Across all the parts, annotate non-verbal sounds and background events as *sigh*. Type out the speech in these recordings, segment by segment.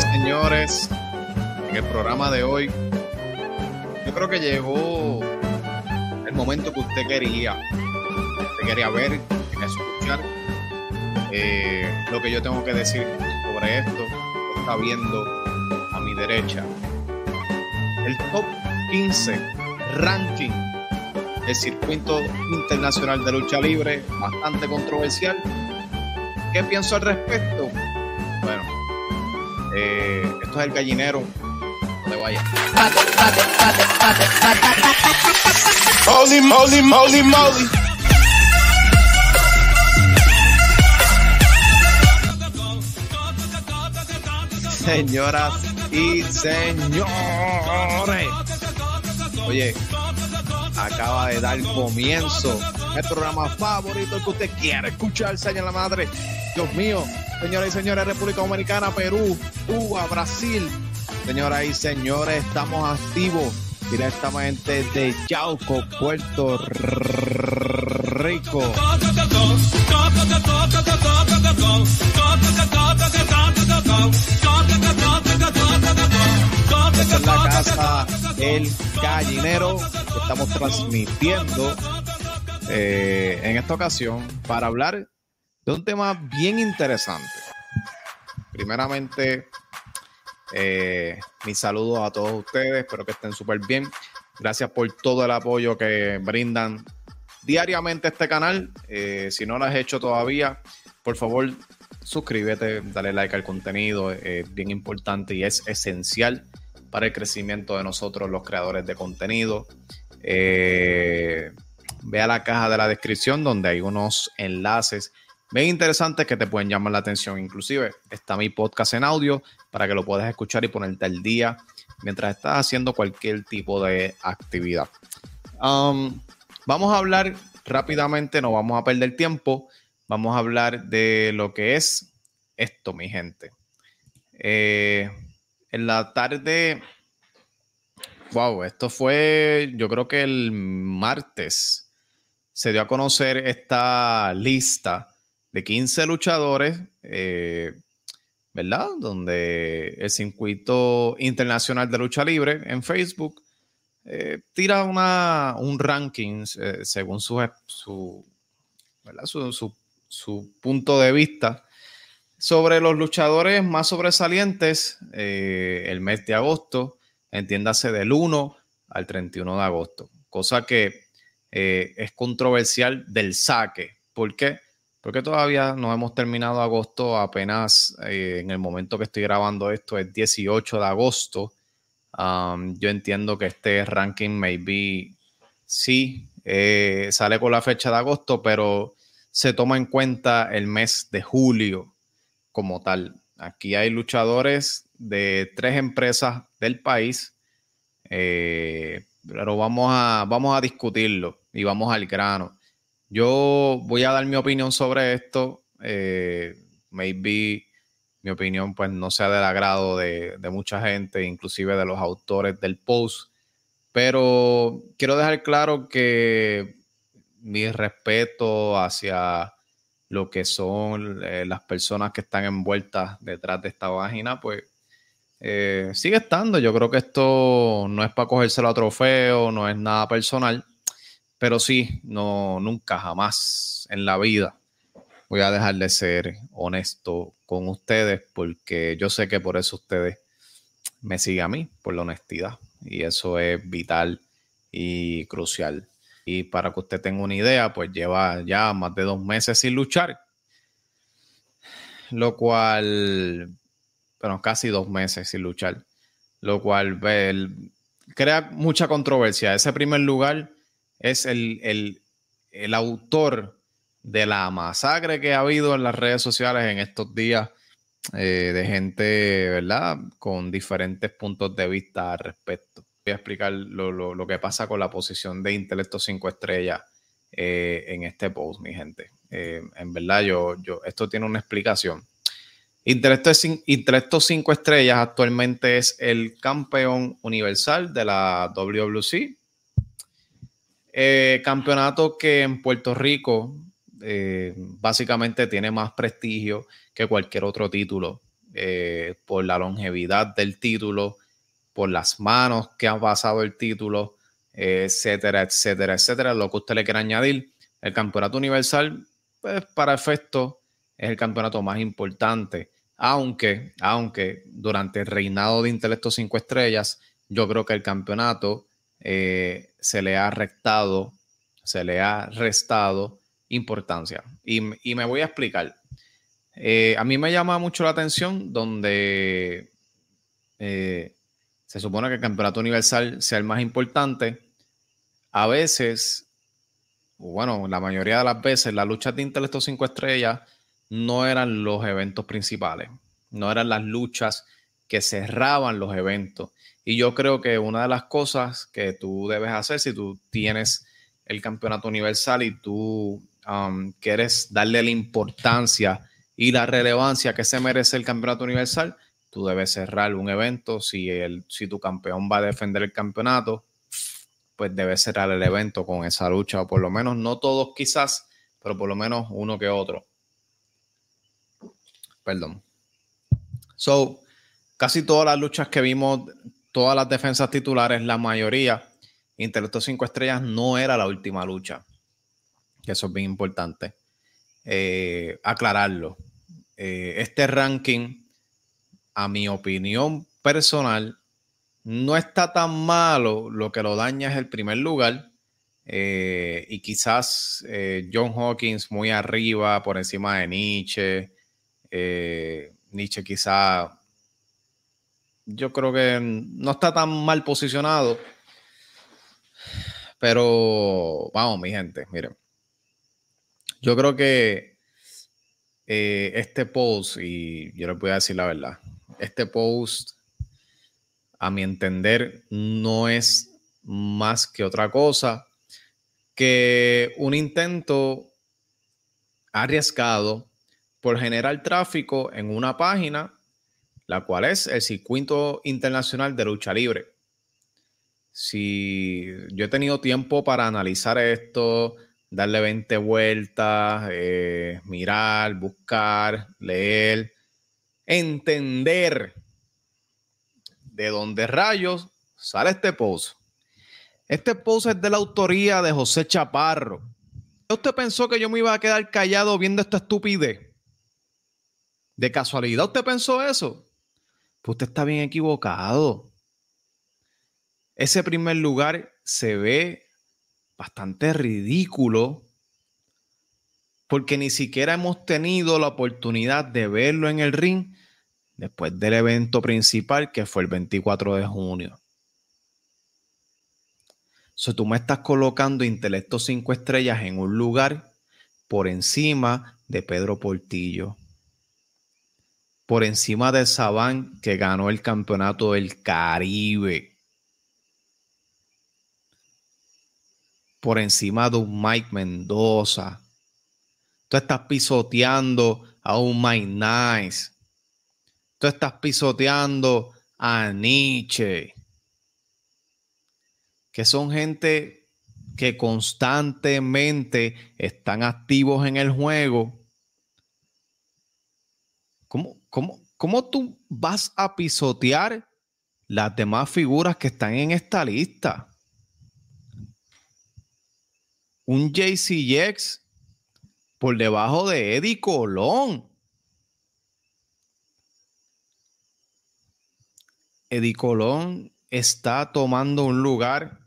Señores, en el programa de hoy, yo creo que llegó el momento que usted quería. Usted quería ver, quería escuchar eh, lo que yo tengo que decir sobre esto. Está viendo a mi derecha el top 15 ranking del circuito internacional de lucha libre, bastante controversial. ¿Qué pienso al respecto? Eh, esto es el gallinero. No te vayas. Moly, moly, moly, moly. Señoras y señores. Oye, acaba de dar comienzo el programa favorito que usted quiere escuchar, señor la madre. Dios mío, señoras y señores, República Dominicana, Perú, Cuba, Brasil. Señoras y señores, estamos activos directamente de Yauco, Puerto Rico. Esta es la casa El Gallinero estamos transmitiendo eh, en esta ocasión para hablar de un tema bien interesante. Primeramente, eh, mis saludos a todos ustedes, espero que estén súper bien. Gracias por todo el apoyo que brindan diariamente a este canal. Eh, si no lo has hecho todavía, por favor, suscríbete, dale like al contenido, es bien importante y es esencial para el crecimiento de nosotros, los creadores de contenido. Eh, ve la caja de la descripción donde hay unos enlaces bien interesantes que te pueden llamar la atención. Inclusive está mi podcast en audio para que lo puedas escuchar y ponerte al día mientras estás haciendo cualquier tipo de actividad. Um, vamos a hablar rápidamente, no vamos a perder tiempo. Vamos a hablar de lo que es esto, mi gente. Eh, en la tarde, wow, esto fue, yo creo que el martes se dio a conocer esta lista de 15 luchadores, eh, ¿verdad? Donde el circuito internacional de lucha libre en Facebook eh, tira una, un ranking según su, su, su, punto de vista sobre los luchadores más sobresalientes eh, el mes de agosto, entiéndase del 1 al 31 de agosto, cosa que eh, es controversial del saque. ¿Por qué? Porque todavía no hemos terminado agosto, apenas eh, en el momento que estoy grabando esto es 18 de agosto. Um, yo entiendo que este ranking maybe sí sale con la fecha de agosto, pero se toma en cuenta el mes de julio como tal. Aquí hay luchadores de tres empresas del país, eh, pero vamos a, vamos a discutirlo y vamos al grano. Yo voy a dar mi opinión sobre esto. Eh, maybe mi opinión pues no sea del agrado de, mucha gente, inclusive de los autores del post. Pero quiero dejar claro que mi respeto hacia lo que son eh, las personas que están envueltas detrás de esta página, pues eh, sigue estando. Yo creo que esto no es para cogérselo a trofeo, no es nada personal, pero sí, no, nunca, jamás en la vida voy a dejar de ser honesto con ustedes, porque yo sé que por eso ustedes me siguen a mí, por la honestidad, y eso es vital y crucial. Y para que usted tenga una idea, pues lleva ya más de dos meses sin luchar. Lo cual, bueno, casi dos meses sin luchar. Lo cual crea mucha controversia. Ese primer lugar es el, autor de la masacre que ha habido en las redes sociales en estos días eh, de gente, ¿verdad? Con diferentes puntos de vista al respecto voy a explicar lo, que pasa con la posición de Intelecto 5 estrellas eh, en este post, mi gente. Eh, en verdad, yo, yo, esto tiene una explicación. Intelecto, Intelecto 5 estrellas actualmente es el campeón universal de la WWC. Eh, campeonato que en Puerto Rico básicamente tiene más prestigio que cualquier otro título eh, por la longevidad del título, por las manos que ha pasado el título, etcétera, etcétera, etcétera. Lo que usted le quiera añadir, el campeonato universal, pues para efecto, es el campeonato más importante. Aunque, aunque durante el reinado de Intelecto 5 Estrellas, yo creo que el campeonato eh, se le ha restado, se le ha restado importancia. Y, me voy a explicar. Eh, a mí me llama mucho la atención donde eh, se supone que el campeonato universal sea el más importante. A veces, bueno, la mayoría de las veces, las luchas de Intelecto 5 Estrellas no eran los eventos principales, no eran las luchas que cerraban los eventos. Y yo creo que una de las cosas que tú debes hacer si tú tienes el campeonato universal y tú um, quieres darle la importancia y la relevancia que se merece el campeonato universal, tú debes cerrar un evento. Si, el, si tu campeón va a defender el campeonato, pues debes cerrar el evento con esa lucha, o por lo menos no todos quizás, pero por lo menos uno que otro. Perdón. So, casi todas las luchas que vimos, todas las defensas titulares, la mayoría, Intelecto 5 estrellas no era la última lucha. Eso es bien importante. Eh, aclararlo. Eh, este ranking, a mi opinión personal, no está tan malo. Lo que lo daña es el primer lugar. Eh, y quizás John Hawkins muy arriba, por encima de Nietzsche. Nietzsche quizá, yo creo que no está tan mal posicionado. Pero vamos, mi gente, miren. Yo creo que eh, este post, y yo les voy a decir la verdad, este post, a mi entender, no es más que otra cosa que un intento arriesgado por generar tráfico en una página, la cual es el Circuito Internacional de Lucha Libre. Si yo he tenido tiempo para analizar esto, darle 20 vueltas, eh, mirar, buscar, leer, entender de dónde rayos sale este post. Este post es de la autoría de José Chaparro. ¿Usted pensó que yo me iba a quedar callado viendo esta estupidez? ¿De casualidad usted pensó eso? Pues usted está bien equivocado. Ese primer lugar se ve bastante ridículo porque ni siquiera hemos tenido la oportunidad de verlo en el ring después del evento principal que fue el 24 de junio. Si tú me estás colocando Intelecto 5 estrellas en un lugar por encima de Pedro Portillo por encima de Saban que ganó el campeonato del Caribe. Por encima de un Mike Mendoza. Tú estás pisoteando a un Mike Nice. Tú estás pisoteando a Nietzsche. Que son gente que constantemente están activos en el juego ¿Cómo, tú vas a pisotear las demás figuras que están en esta lista? Un JCX por debajo de Eddie Colón. Eddie Colón está tomando un lugar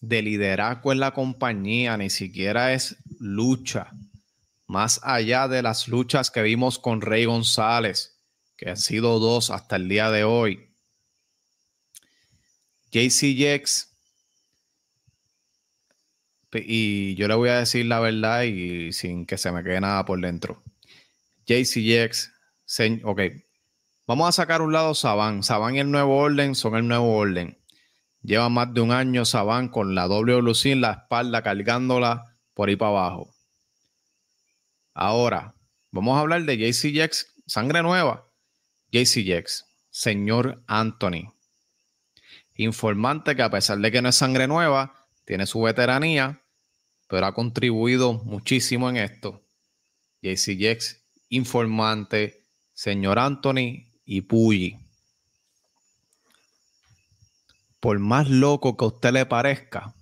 de liderazgo en la compañía, ni siquiera es lucha más allá de las luchas que vimos con Rey González, que han sido dos hasta el día de hoy. JC y yo le voy a decir la verdad y sin que se me quede nada por dentro. JC ok, vamos a sacar un lado Saban. Saban y el nuevo orden son el nuevo orden. Lleva más de un año Saban con la doble en la espalda cargándola por ahí para abajo. Ahora, vamos a hablar de JC Jex, sangre nueva. JC Jex, señor Anthony. Informante que a pesar de que no es sangre nueva, tiene su veteranía, pero ha contribuido muchísimo en esto. JC Jex, informante, señor Anthony y Puyi. Por más loco que a usted le parezca,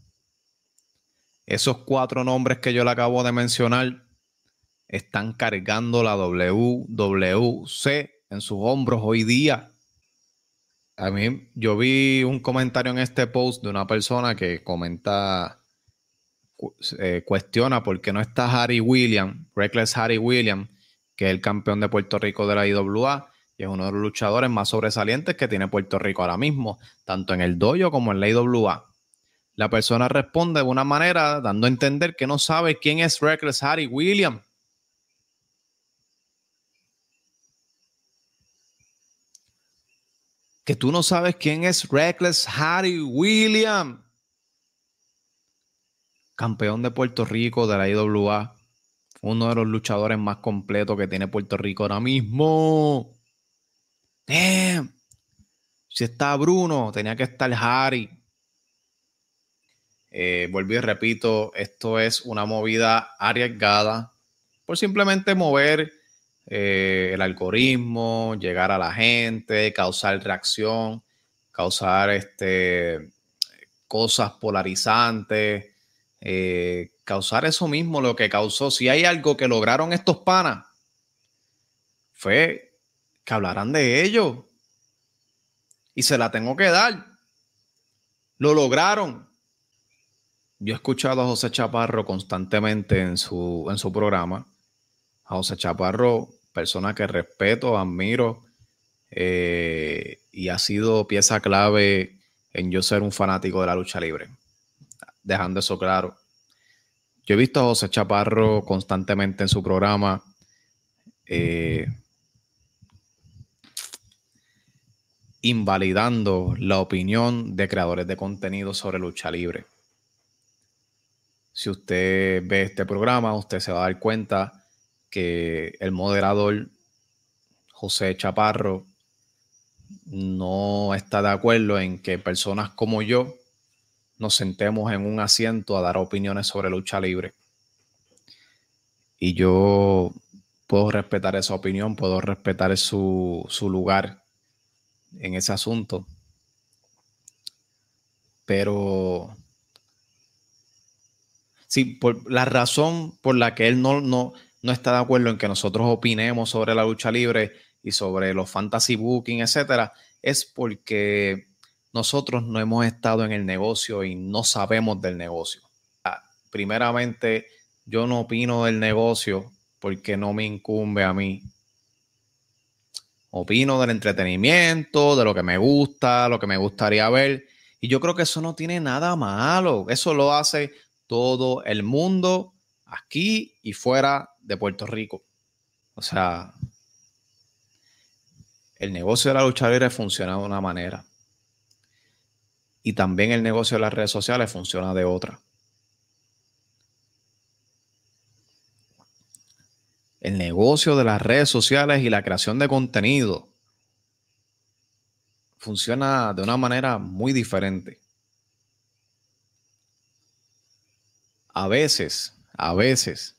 esos cuatro nombres que yo le acabo de mencionar están cargando la WWC en sus hombros hoy día. A mí, yo vi un comentario en este post de una persona que comenta, eh, cuestiona por qué no está Harry Williams, Reckless Harry Williams, que es el campeón de Puerto Rico de la IWA y es uno de los luchadores más sobresalientes que tiene Puerto Rico ahora mismo, tanto en el dojo como en la IWA. La persona responde de una manera dando a entender que no sabe quién es Reckless Harry Williams. Que tú no sabes quién es Reckless Harry Williams, campeón de Puerto Rico de la IWA, uno de los luchadores más completos que tiene Puerto Rico ahora mismo. Damn. Si está Bruno, tenía que estar Harry. Eh, volví y repito, esto es una movida arriesgada por simplemente mover eh, el algoritmo, llegar a la gente, causar reacción, causar este, cosas polarizantes, eh, causar eso mismo lo que causó. Si hay algo que lograron estos panas, fue que hablaran de ellos. Y se la tengo que dar. Lo lograron. Yo he escuchado a José Chaparro constantemente en su, en su programa. A José Chaparro persona que respeto, admiro eh, y ha sido pieza clave en yo ser un fanático de la lucha libre. Dejando eso claro. Yo he visto a José Chaparro constantemente en su programa. Eh, invalidando la opinión de creadores de contenido sobre lucha libre. Si usted ve este programa, usted se va a dar cuenta que el moderador José Chaparro no está de acuerdo en que personas como yo nos sentemos en un asiento a dar opiniones sobre lucha libre. Y yo puedo respetar esa opinión, puedo respetar su, su lugar en ese asunto. Pero sí, por la razón por la que él no, no, no está de acuerdo en que nosotros opinemos sobre la lucha libre y sobre los fantasy booking, etcétera, es porque nosotros no hemos estado en el negocio y no sabemos del negocio. Ah, primeramente, yo no opino del negocio porque no me incumbe a mí. Opino del entretenimiento, de lo que me gusta, lo que me gustaría ver. Y yo creo que eso no tiene nada malo. Eso lo hace todo el mundo aquí y fuera de Puerto Rico. O sea, el negocio de la lucha libre funciona de una manera. Y también el negocio de las redes sociales funciona de otra. El negocio de las redes sociales y la creación de contenido funciona de una manera muy diferente. A veces, a veces,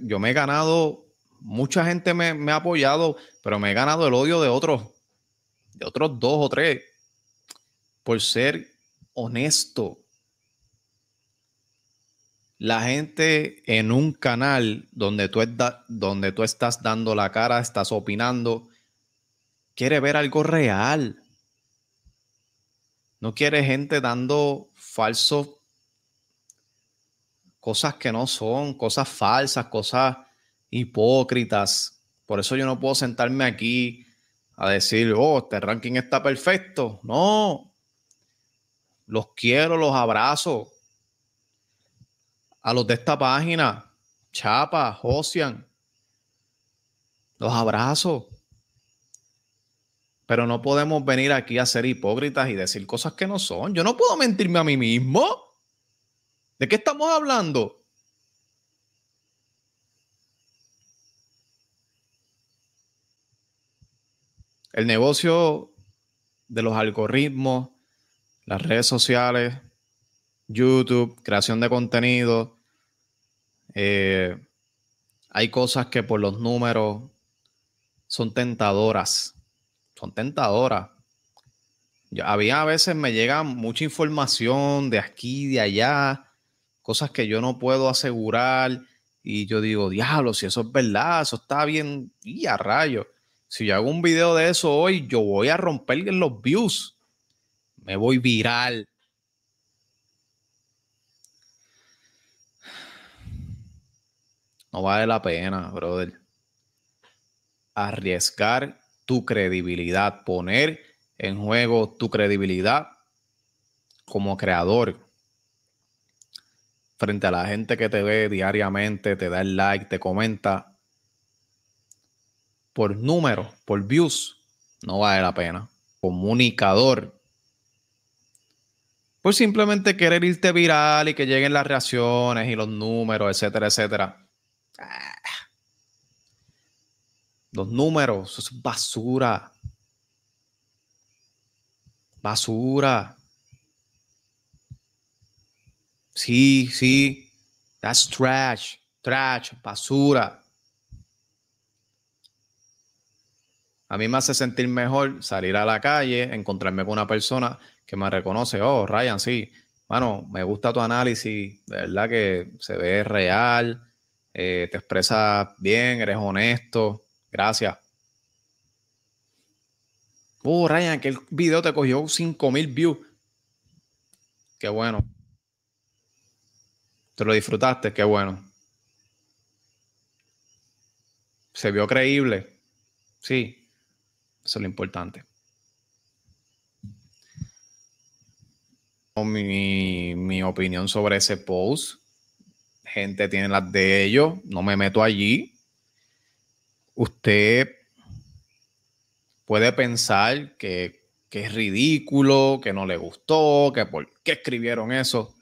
yo me he ganado, mucha gente me, ha apoyado, pero me he ganado el odio de otros, de otros dos o tres, por ser honesto. La gente en un canal donde tú, donde tú estás dando la cara, estás opinando, quiere ver algo real. No quiere gente dando falsos cosas que no son, cosas falsas, cosas hipócritas. Por eso yo no puedo sentarme aquí a decir, oh, este ranking está perfecto. No. Los quiero, los abrazo. A los de esta página, Chapa, Josian, los abrazo. Pero no podemos venir aquí a ser hipócritas y decir cosas que no son. Yo no puedo mentirme a mí mismo. ¿De qué estamos hablando? El negocio de los algoritmos, las redes sociales, YouTube, creación de contenido, eh, hay cosas que por los números son tentadoras. Son tentadoras. había a veces me llega mucha información de aquí, de allá, cosas que yo no puedo asegurar. Y yo digo, diablo, si eso es verdad, eso está bien. Y a rayo. Si yo hago un video de eso hoy, yo voy a romper los views. Me voy viral. No vale la pena, brother. Arriesgar tu credibilidad, poner en juego tu credibilidad como creador frente a la gente que te ve diariamente, te da el like, te comenta. Por número, por views, no vale la pena. Comunicador. Por simplemente querer irte viral y que lleguen las reacciones y los números, etcétera, etcétera. Los números, eso es basura. Basura. Sí, sí. That's trash. Trash. Basura. A mí me hace sentir mejor salir a la calle, encontrarme con una persona que me reconoce. Oh, Ryan, sí. Bueno, me gusta tu análisis. De verdad que se ve real. Eh, te expresas bien, eres honesto. Gracias. Oh, Ryan, que el video te cogió 5000 views. Qué bueno. Te lo disfrutaste, qué bueno. Se vio creíble. Sí, eso es lo importante. Mi, mi opinión sobre ese post. Gente tiene las de ellos. No me meto allí usted puede pensar que, es ridículo, que no le gustó, que por qué escribieron eso,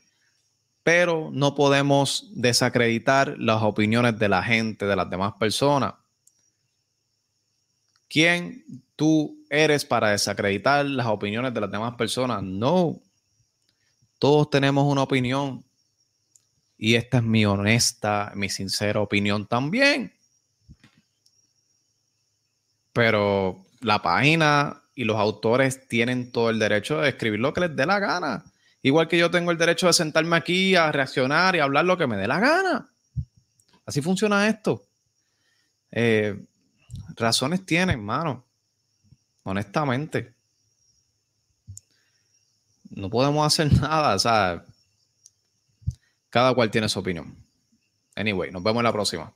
pero no podemos desacreditar las opiniones de la gente, de las demás personas. ¿Quién tú eres para desacreditar las opiniones de las demás personas? No. Todos tenemos una opinión. Y esta es mi honesta, mi sincera opinión también pero la página y los autores tienen todo el derecho de escribir lo que les dé la gana. Igual que yo tengo el derecho de sentarme aquí a reaccionar y hablar lo que me dé la gana. Así funciona esto. Eh, razones tienen, mano. Honestamente. No podemos hacer *laughs* nada. O sea, cada cual tiene su opinión. Anyway, nos vemos en la próxima.